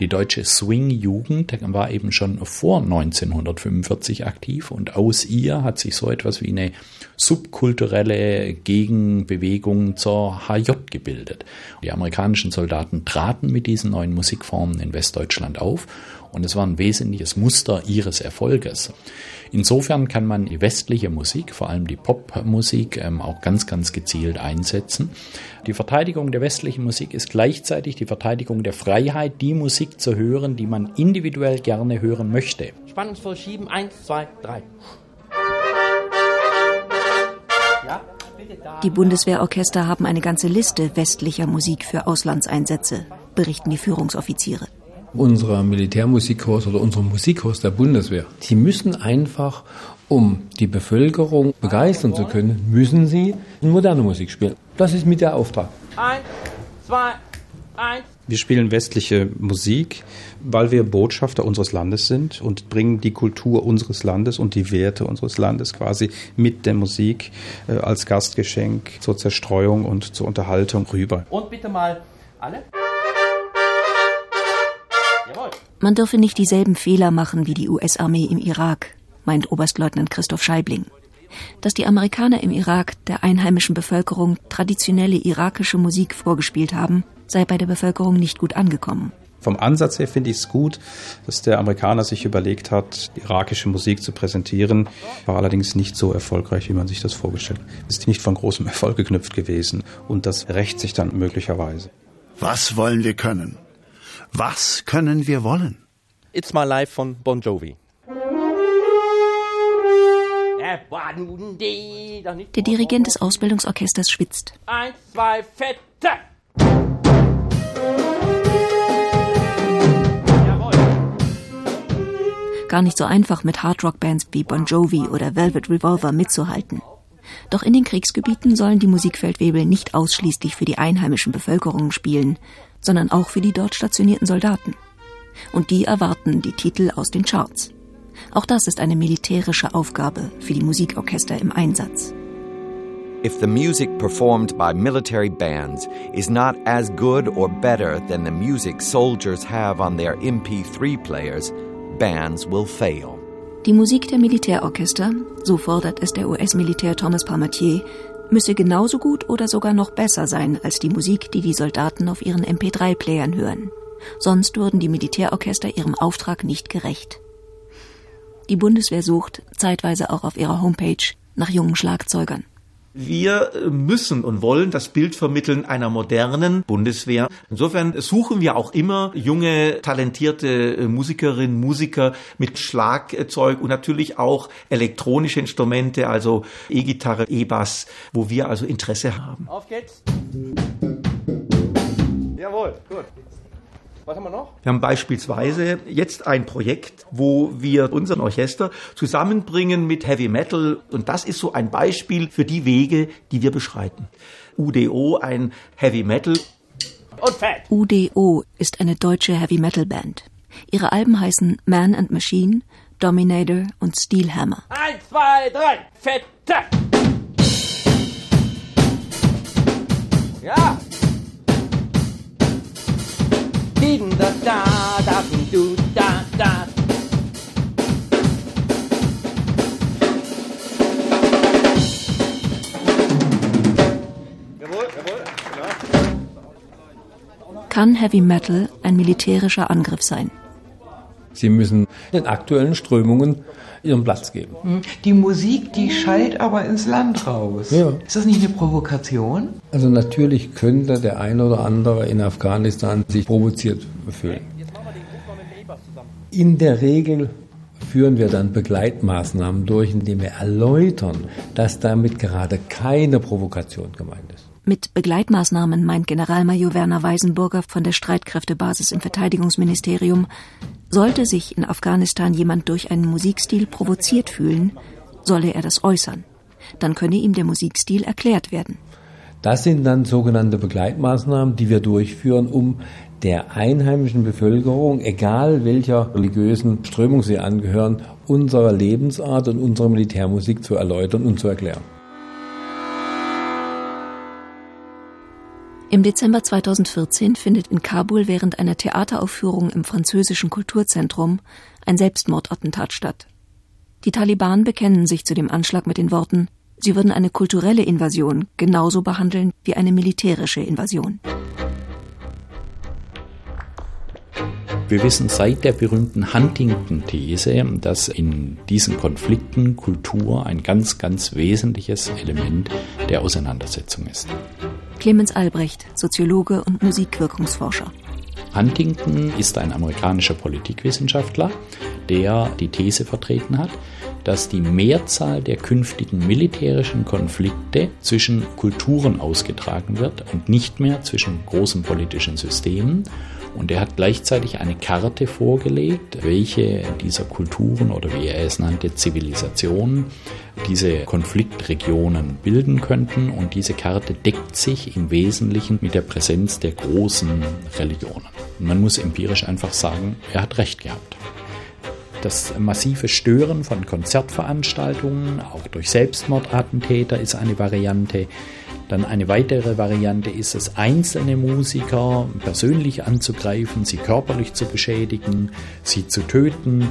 Die deutsche Swing-Jugend war eben schon vor 1945 aktiv und aus ihr hat sich so etwas wie eine subkulturelle Gegenbewegung zur HJ gebildet. Die amerikanischen Soldaten traten mit diesen neuen Musikformen in Westdeutschland auf und es war ein wesentliches Muster ihres Erfolges. Insofern kann man die westliche Musik, vor allem die Popmusik, ähm, auch ganz, ganz gezielt einsetzen. Die Verteidigung der westlichen Musik ist gleichzeitig die Verteidigung der Freiheit, die Musik zu hören, die man individuell gerne hören möchte. Spannungsvoll schieben, eins, zwei, drei. Die Bundeswehrorchester haben eine ganze Liste westlicher Musik für Auslandseinsätze, berichten die Führungsoffiziere unserer Militärmusikkurs oder unserem Musikkurs der Bundeswehr. Sie müssen einfach, um die Bevölkerung begeistern zu können, müssen sie moderne Musik spielen. Das ist mit der Auftrag. Eins, zwei, eins. Wir spielen westliche Musik, weil wir Botschafter unseres Landes sind und bringen die Kultur unseres Landes und die Werte unseres Landes quasi mit der Musik äh, als Gastgeschenk zur Zerstreuung und zur Unterhaltung rüber. Und bitte mal alle. Man dürfe nicht dieselben Fehler machen wie die US-Armee im Irak, meint Oberstleutnant Christoph Scheibling. Dass die Amerikaner im Irak der einheimischen Bevölkerung traditionelle irakische Musik vorgespielt haben, sei bei der Bevölkerung nicht gut angekommen. Vom Ansatz her finde ich es gut, dass der Amerikaner sich überlegt hat, irakische Musik zu präsentieren. War allerdings nicht so erfolgreich, wie man sich das vorgestellt hat. Ist nicht von großem Erfolg geknüpft gewesen. Und das rächt sich dann möglicherweise. Was wollen wir können? Was können wir wollen? It's My Life von Bon Jovi. Der Dirigent des Ausbildungsorchesters schwitzt. Eins, zwei, fette! Gar nicht so einfach mit Hardrock-Bands wie Bon Jovi oder Velvet Revolver mitzuhalten. Doch in den Kriegsgebieten sollen die Musikfeldwebel nicht ausschließlich für die einheimischen Bevölkerungen spielen, sondern auch für die dort stationierten Soldaten. Und die erwarten die Titel aus den Charts. Auch das ist eine militärische Aufgabe für die Musikorchester im Einsatz. If the music performed by military bands is not as good or better than the music soldiers have on their MP3 players, bands will fail. Die Musik der Militärorchester, so fordert es der US-Militär Thomas Palmatier, müsse genauso gut oder sogar noch besser sein als die Musik, die die Soldaten auf ihren MP3-Playern hören. Sonst würden die Militärorchester ihrem Auftrag nicht gerecht. Die Bundeswehr sucht, zeitweise auch auf ihrer Homepage, nach jungen Schlagzeugern. Wir müssen und wollen das Bild vermitteln einer modernen Bundeswehr. Insofern suchen wir auch immer junge, talentierte Musikerinnen, Musiker mit Schlagzeug und natürlich auch elektronische Instrumente, also E-Gitarre, E-Bass, wo wir also Interesse haben. Auf geht's. Jawohl, gut. Was haben wir noch? Wir haben beispielsweise jetzt ein Projekt, wo wir unseren Orchester zusammenbringen mit Heavy Metal. Und das ist so ein Beispiel für die Wege, die wir beschreiten. UDO, ein Heavy Metal. Und fett. UDO ist eine deutsche Heavy Metal Band. Ihre Alben heißen Man and Machine, Dominator und Steel Hammer. Eins, zwei, drei. Fette. Ja. Din da da da du da da. Kann Heavy Metal ein militärischer Angriff sein? Sie müssen den aktuellen Strömungen ihren Platz geben. Die Musik, die schallt aber ins Land raus. Ja. Ist das nicht eine Provokation? Also natürlich könnte der eine oder andere in Afghanistan sich provoziert fühlen. In der Regel führen wir dann Begleitmaßnahmen durch, indem wir erläutern, dass damit gerade keine Provokation gemeint ist. Mit Begleitmaßnahmen meint Generalmajor Werner Weisenburger von der Streitkräftebasis im Verteidigungsministerium, sollte sich in Afghanistan jemand durch einen Musikstil provoziert fühlen, solle er das äußern. Dann könne ihm der Musikstil erklärt werden. Das sind dann sogenannte Begleitmaßnahmen, die wir durchführen, um der einheimischen Bevölkerung, egal welcher religiösen Strömung sie angehören, unsere Lebensart und unsere Militärmusik zu erläutern und zu erklären. Im Dezember 2014 findet in Kabul während einer Theateraufführung im französischen Kulturzentrum ein Selbstmordattentat statt. Die Taliban bekennen sich zu dem Anschlag mit den Worten, sie würden eine kulturelle Invasion genauso behandeln wie eine militärische Invasion. Wir wissen seit der berühmten Huntington-These, dass in diesen Konflikten Kultur ein ganz, ganz wesentliches Element der Auseinandersetzung ist. Clemens Albrecht, Soziologe und Musikwirkungsforscher. Huntington ist ein amerikanischer Politikwissenschaftler, der die These vertreten hat, dass die Mehrzahl der künftigen militärischen Konflikte zwischen Kulturen ausgetragen wird und nicht mehr zwischen großen politischen Systemen. Und er hat gleichzeitig eine Karte vorgelegt, welche dieser Kulturen oder wie er es nannte, Zivilisationen diese Konfliktregionen bilden könnten. Und diese Karte deckt sich im Wesentlichen mit der Präsenz der großen Religionen. Man muss empirisch einfach sagen, er hat recht gehabt. Das massive Stören von Konzertveranstaltungen, auch durch Selbstmordattentäter, ist eine Variante. Dann eine weitere Variante ist es, einzelne Musiker persönlich anzugreifen, sie körperlich zu beschädigen, sie zu töten.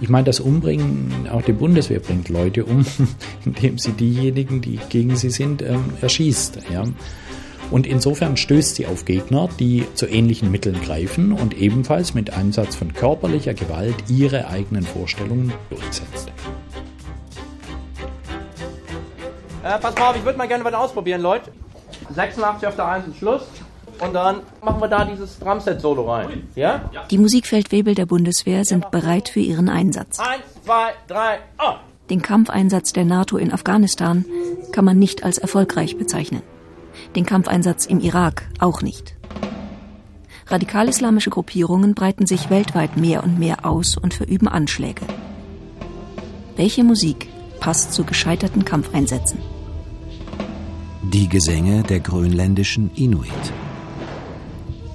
Ich meine, das Umbringen, auch die Bundeswehr bringt Leute um, indem sie diejenigen, die gegen sie sind, ähm, erschießt. Ja. Und insofern stößt sie auf Gegner, die zu ähnlichen Mitteln greifen und ebenfalls mit Einsatz von körperlicher Gewalt ihre eigenen Vorstellungen durchsetzt. Äh, pass mal auf, ich würde mal gerne was ausprobieren, Leute. 86 auf der 1 ist Schluss. Und dann machen wir da dieses Drumset-Solo rein. Ja? Die Musikfeldwebel der Bundeswehr sind bereit für ihren Einsatz. Eins, zwei, drei, oh! Den Kampfeinsatz der NATO in Afghanistan kann man nicht als erfolgreich bezeichnen. Den Kampfeinsatz im Irak auch nicht. Radikal-islamische Gruppierungen breiten sich weltweit mehr und mehr aus und verüben Anschläge. Welche Musik passt zu gescheiterten Kampfeinsätzen? Die Gesänge der grönländischen Inuit.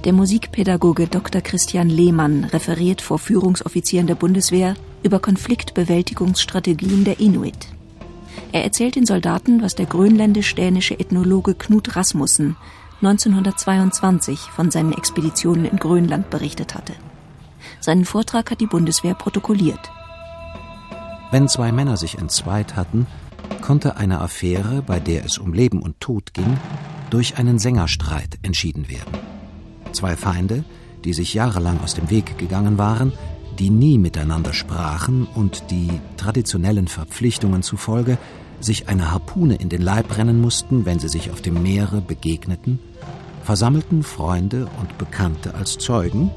Der Musikpädagoge Dr. Christian Lehmann referiert vor Führungsoffizieren der Bundeswehr über Konfliktbewältigungsstrategien der Inuit. Er erzählt den Soldaten, was der grönländisch-dänische Ethnologe Knut Rasmussen 1922 von seinen Expeditionen in Grönland berichtet hatte. Seinen Vortrag hat die Bundeswehr protokolliert. Wenn zwei Männer sich entzweit hatten, konnte eine Affäre, bei der es um Leben und Tod ging, durch einen Sängerstreit entschieden werden. Zwei Feinde, die sich jahrelang aus dem Weg gegangen waren, die nie miteinander sprachen und die traditionellen Verpflichtungen zufolge sich eine Harpune in den Leib rennen mussten, wenn sie sich auf dem Meere begegneten, versammelten Freunde und Bekannte als Zeugen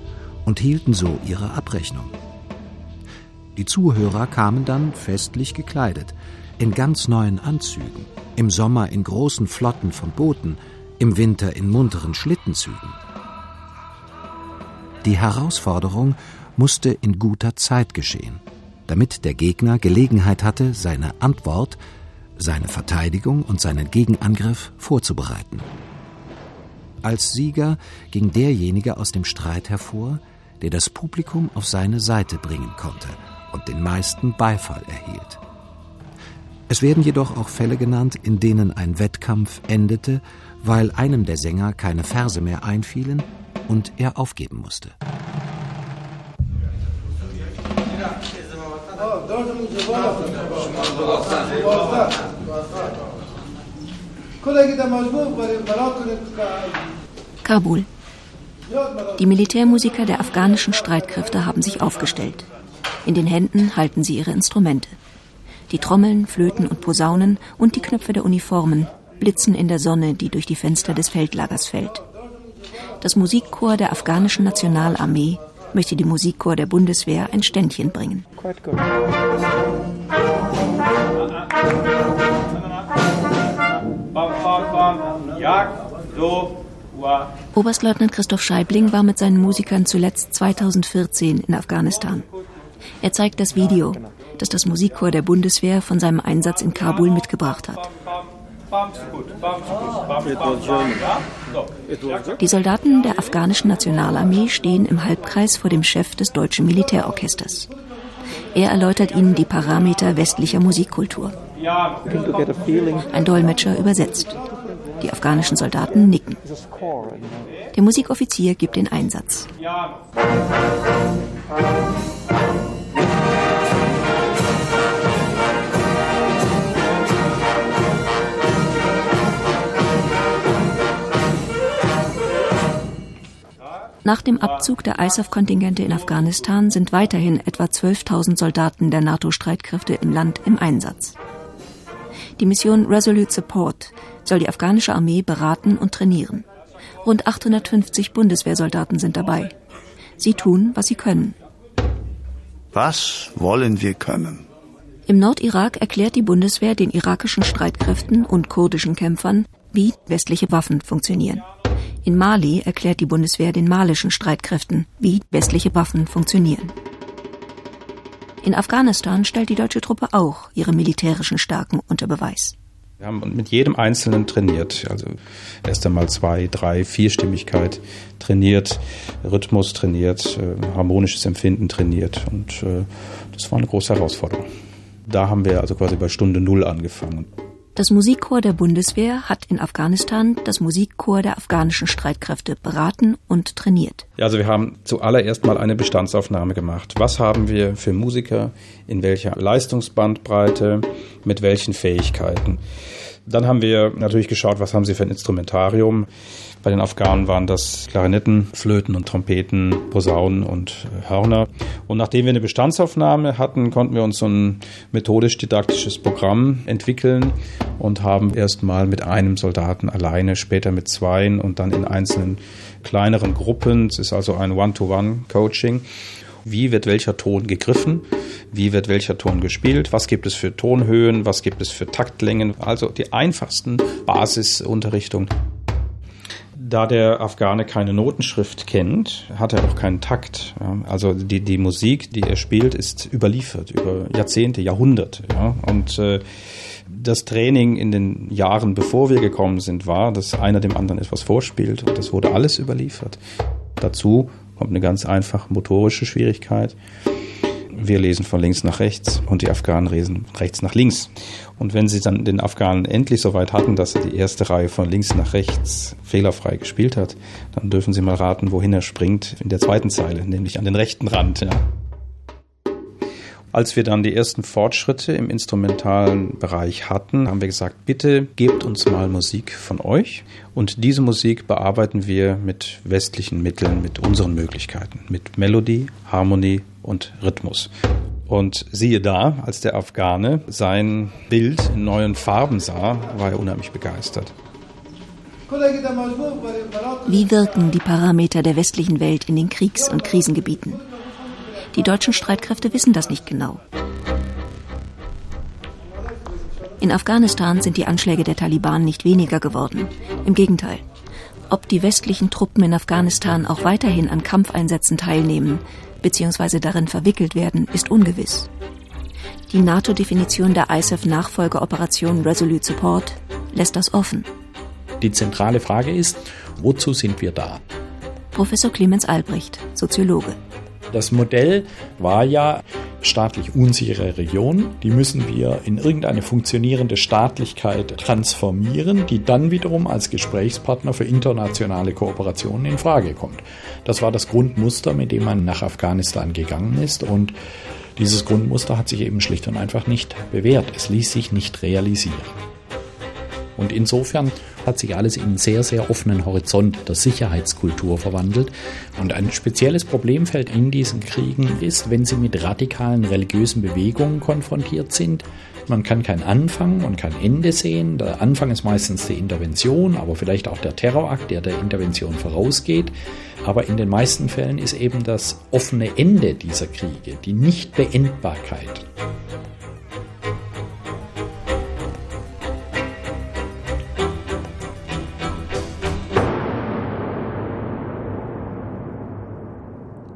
und hielten so ihre Abrechnung. Die Zuhörer kamen dann festlich gekleidet, in ganz neuen Anzügen, im Sommer in großen Flotten von Booten, im Winter in munteren Schlittenzügen. Die Herausforderung musste in guter Zeit geschehen, damit der Gegner Gelegenheit hatte, seine Antwort, seine Verteidigung und seinen Gegenangriff vorzubereiten. Als Sieger ging derjenige aus dem Streit hervor, der das Publikum auf seine Seite bringen konnte und den meisten Beifall erhielt. Es werden jedoch auch Fälle genannt, in denen ein Wettkampf endete, weil einem der Sänger keine Verse mehr einfielen und er aufgeben musste. Kabul. Die Militärmusiker der afghanischen Streitkräfte haben sich aufgestellt. In den Händen halten sie ihre Instrumente. Die Trommeln, Flöten und Posaunen und die Knöpfe der Uniformen blitzen in der Sonne, die durch die Fenster des Feldlagers fällt. Das Musikchor der afghanischen Nationalarmee möchte die Musikchor der Bundeswehr ein Ständchen bringen. Oberstleutnant Christoph Scheibling war mit seinen Musikern zuletzt 2014 in Afghanistan. Er zeigt das Video, das das Musikchor der Bundeswehr von seinem Einsatz in Kabul mitgebracht hat. Die Soldaten der afghanischen Nationalarmee stehen im Halbkreis vor dem Chef des deutschen Militärorchesters. Er erläutert ihnen die Parameter westlicher Musikkultur. Ein Dolmetscher übersetzt. Die afghanischen Soldaten nicken. Der Musikoffizier gibt den Einsatz. Nach dem Abzug der ISAF-Kontingente in Afghanistan sind weiterhin etwa 12.000 Soldaten der NATO-Streitkräfte im Land im Einsatz. Die Mission Resolute Support soll die afghanische Armee beraten und trainieren. Rund 850 Bundeswehrsoldaten sind dabei. Sie tun, was sie können. Was wollen wir können? Im Nordirak erklärt die Bundeswehr den irakischen Streitkräften und kurdischen Kämpfern, wie westliche Waffen funktionieren. In Mali erklärt die Bundeswehr den malischen Streitkräften, wie westliche Waffen funktionieren. In Afghanistan stellt die deutsche Truppe auch ihre militärischen Stärken unter Beweis. Wir haben mit jedem Einzelnen trainiert. Also erst einmal zwei, drei, Vierstimmigkeit trainiert, Rhythmus trainiert, äh, harmonisches Empfinden trainiert. Und äh, das war eine große Herausforderung. Da haben wir also quasi bei Stunde Null angefangen. Das Musikchor der Bundeswehr hat in Afghanistan das Musikchor der afghanischen Streitkräfte beraten und trainiert. Ja, also wir haben zuallererst mal eine Bestandsaufnahme gemacht. Was haben wir für Musiker, in welcher Leistungsbandbreite, mit welchen Fähigkeiten? Dann haben wir natürlich geschaut, was haben sie für ein Instrumentarium. Bei den Afghanen waren das Klarinetten, Flöten und Trompeten, Posaunen und Hörner. Und nachdem wir eine Bestandsaufnahme hatten, konnten wir uns so ein methodisch-didaktisches Programm entwickeln und haben erstmal mit einem Soldaten alleine, später mit zweien und dann in einzelnen kleineren Gruppen. Es ist also ein One-to-One-Coaching. Wie wird welcher Ton gegriffen? Wie wird welcher Ton gespielt? Was gibt es für Tonhöhen? Was gibt es für Taktlängen? Also die einfachsten Basisunterrichtungen. Da der Afghane keine Notenschrift kennt, hat er auch keinen Takt. Also die, die Musik, die er spielt, ist überliefert über Jahrzehnte, Jahrhunderte. Ja? Und äh, das Training in den Jahren, bevor wir gekommen sind, war, dass einer dem anderen etwas vorspielt und das wurde alles überliefert. Dazu kommt eine ganz einfache motorische Schwierigkeit. Wir lesen von links nach rechts und die Afghanen lesen rechts nach links. Und wenn sie dann den Afghanen endlich so weit hatten, dass er die erste Reihe von links nach rechts fehlerfrei gespielt hat, dann dürfen sie mal raten, wohin er springt in der zweiten Zeile, nämlich an den rechten Rand. Ja. Als wir dann die ersten Fortschritte im instrumentalen Bereich hatten, haben wir gesagt, bitte gebt uns mal Musik von euch. Und diese Musik bearbeiten wir mit westlichen Mitteln, mit unseren Möglichkeiten, mit Melodie, Harmonie und Rhythmus. Und siehe da, als der Afghane sein Bild in neuen Farben sah, war er unheimlich begeistert. Wie wirken die Parameter der westlichen Welt in den Kriegs- und Krisengebieten? Die deutschen Streitkräfte wissen das nicht genau. In Afghanistan sind die Anschläge der Taliban nicht weniger geworden. Im Gegenteil. Ob die westlichen Truppen in Afghanistan auch weiterhin an Kampfeinsätzen teilnehmen bzw. darin verwickelt werden, ist ungewiss. Die NATO-Definition der ISAF-Nachfolgeoperation Resolute Support lässt das offen. Die zentrale Frage ist, wozu sind wir da? Professor Clemens Albrecht, Soziologe. Das Modell war ja staatlich unsichere Regionen, die müssen wir in irgendeine funktionierende Staatlichkeit transformieren, die dann wiederum als Gesprächspartner für internationale Kooperationen in Frage kommt. Das war das Grundmuster, mit dem man nach Afghanistan gegangen ist und dieses Grundmuster hat sich eben schlicht und einfach nicht bewährt. Es ließ sich nicht realisieren. Und insofern hat sich alles in einen sehr, sehr offenen Horizont der Sicherheitskultur verwandelt. Und ein spezielles Problemfeld in diesen Kriegen ist, wenn sie mit radikalen religiösen Bewegungen konfrontiert sind. Man kann kein Anfang und kein Ende sehen. Der Anfang ist meistens die Intervention, aber vielleicht auch der Terrorakt, der der Intervention vorausgeht. Aber in den meisten Fällen ist eben das offene Ende dieser Kriege, die Nichtbeendbarkeit,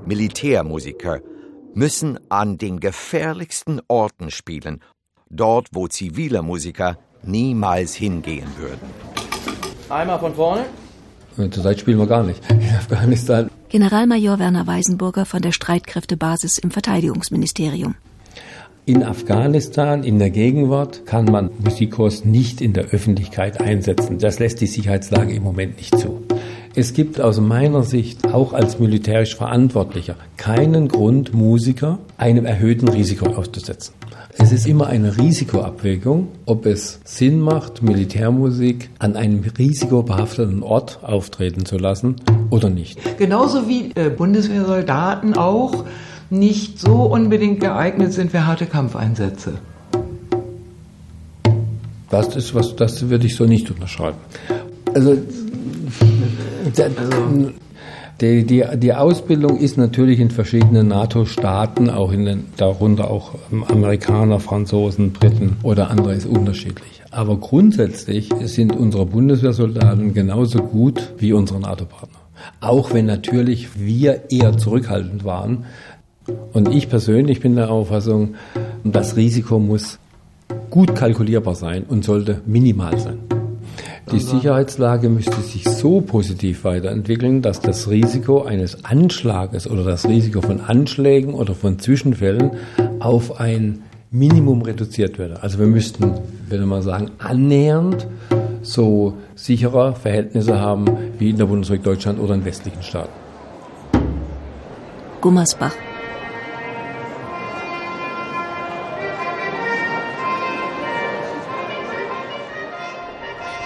Militärmusiker müssen an den gefährlichsten Orten spielen, dort wo zivile Musiker niemals hingehen würden. Einmal von vorne. Zurzeit spielen wir gar nicht in Afghanistan. Generalmajor Werner Weisenburger von der Streitkräftebasis im Verteidigungsministerium. In Afghanistan, in der Gegenwart, kann man Musikkurs nicht in der Öffentlichkeit einsetzen. Das lässt die Sicherheitslage im Moment nicht zu. Es gibt aus meiner Sicht auch als militärisch Verantwortlicher keinen Grund, Musiker einem erhöhten Risiko auszusetzen. Es ist immer eine Risikoabwägung, ob es Sinn macht, Militärmusik an einem risikobehafteten Ort auftreten zu lassen oder nicht. Genauso wie äh, Bundeswehrsoldaten auch nicht so unbedingt geeignet sind für harte Kampfeinsätze. Das ist was, das würde ich so nicht unterschreiben. Also also, die, die, die Ausbildung ist natürlich in verschiedenen NATO-Staaten, auch in den, darunter auch Amerikaner, Franzosen, Briten oder andere ist unterschiedlich. Aber grundsätzlich sind unsere Bundeswehrsoldaten genauso gut wie unsere NATO-Partner. Auch wenn natürlich wir eher zurückhaltend waren. Und ich persönlich bin der Auffassung, das Risiko muss gut kalkulierbar sein und sollte minimal sein. Die Sicherheitslage müsste sich so positiv weiterentwickeln, dass das Risiko eines Anschlages oder das Risiko von Anschlägen oder von Zwischenfällen auf ein Minimum reduziert würde. Also wir müssten, würde man sagen, annähernd so sichere Verhältnisse haben wie in der Bundesrepublik Deutschland oder in westlichen Staaten. Gummersbach.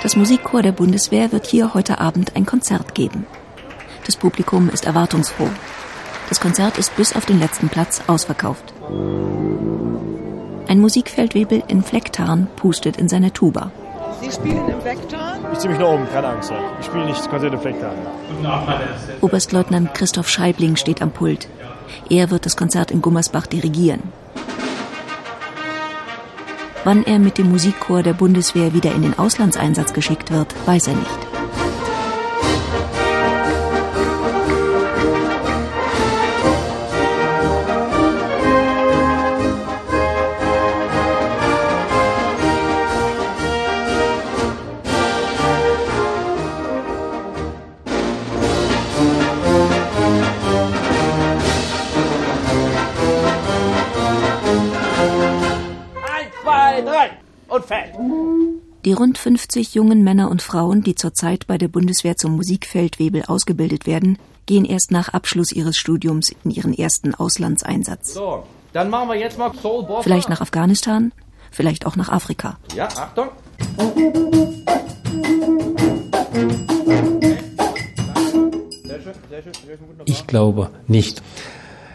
Das Musikchor der Bundeswehr wird hier heute Abend ein Konzert geben. Das Publikum ist erwartungsfroh. Das Konzert ist bis auf den letzten Platz ausverkauft. Ein Musikfeldwebel in Flecktarn pustet in seine Tuba. Sie spielen im Vektorn? Ich ziehe mich nach oben, keine Angst. Ich spiele nicht Konzert im Flecktarn. Oberstleutnant Christoph Scheibling steht am Pult. Er wird das Konzert in Gummersbach dirigieren. Wann er mit dem Musikchor der Bundeswehr wieder in den Auslandseinsatz geschickt wird, weiß er nicht. Die rund 50 jungen Männer und Frauen, die zurzeit bei der Bundeswehr zum Musikfeldwebel ausgebildet werden, gehen erst nach Abschluss ihres Studiums in ihren ersten Auslandseinsatz. So, dann machen wir jetzt mal Soul. Vielleicht nach Afghanistan, vielleicht auch nach Afrika. Ja, Achtung. Ich glaube nicht.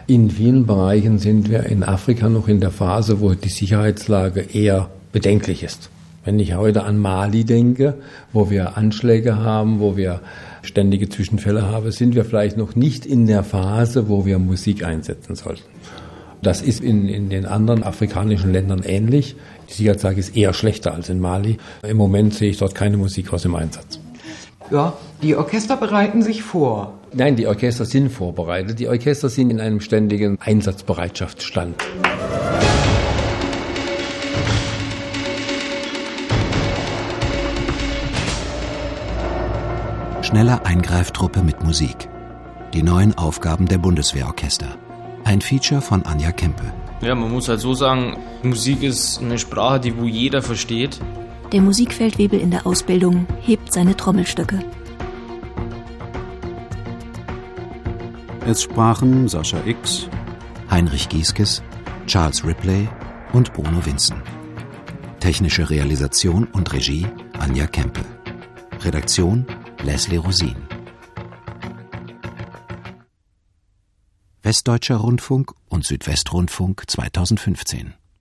In vielen Bereichen sind wir in Afrika noch in der Phase, wo die Sicherheitslage eher bedenklich ist. Wenn ich heute an Mali denke, wo wir Anschläge haben, wo wir ständige Zwischenfälle haben, sind wir vielleicht noch nicht in der Phase, wo wir Musik einsetzen sollten. Das ist in, in den anderen afrikanischen Ländern ähnlich. Die Sicherheitslage ist eher schlechter als in Mali. Im Moment sehe ich dort keine Musik aus dem Einsatz. Ja, die Orchester bereiten sich vor. Nein, die Orchester sind vorbereitet. Die Orchester sind in einem ständigen Einsatzbereitschaftsstand. Schnelle Eingreiftruppe mit Musik. Die neuen Aufgaben der Bundeswehrorchester. Ein Feature von Anja Kempe. Ja, man muss halt so sagen, Musik ist eine Sprache, die wo jeder versteht. Der Musikfeldwebel in der Ausbildung hebt seine Trommelstöcke. Es sprachen Sascha X, Heinrich Gieskes, Charles Ripley und Bruno Winzen. Technische Realisation und Regie Anja Kempe. Redaktion Leslie Rosin. Westdeutscher Rundfunk und Südwestrundfunk 2015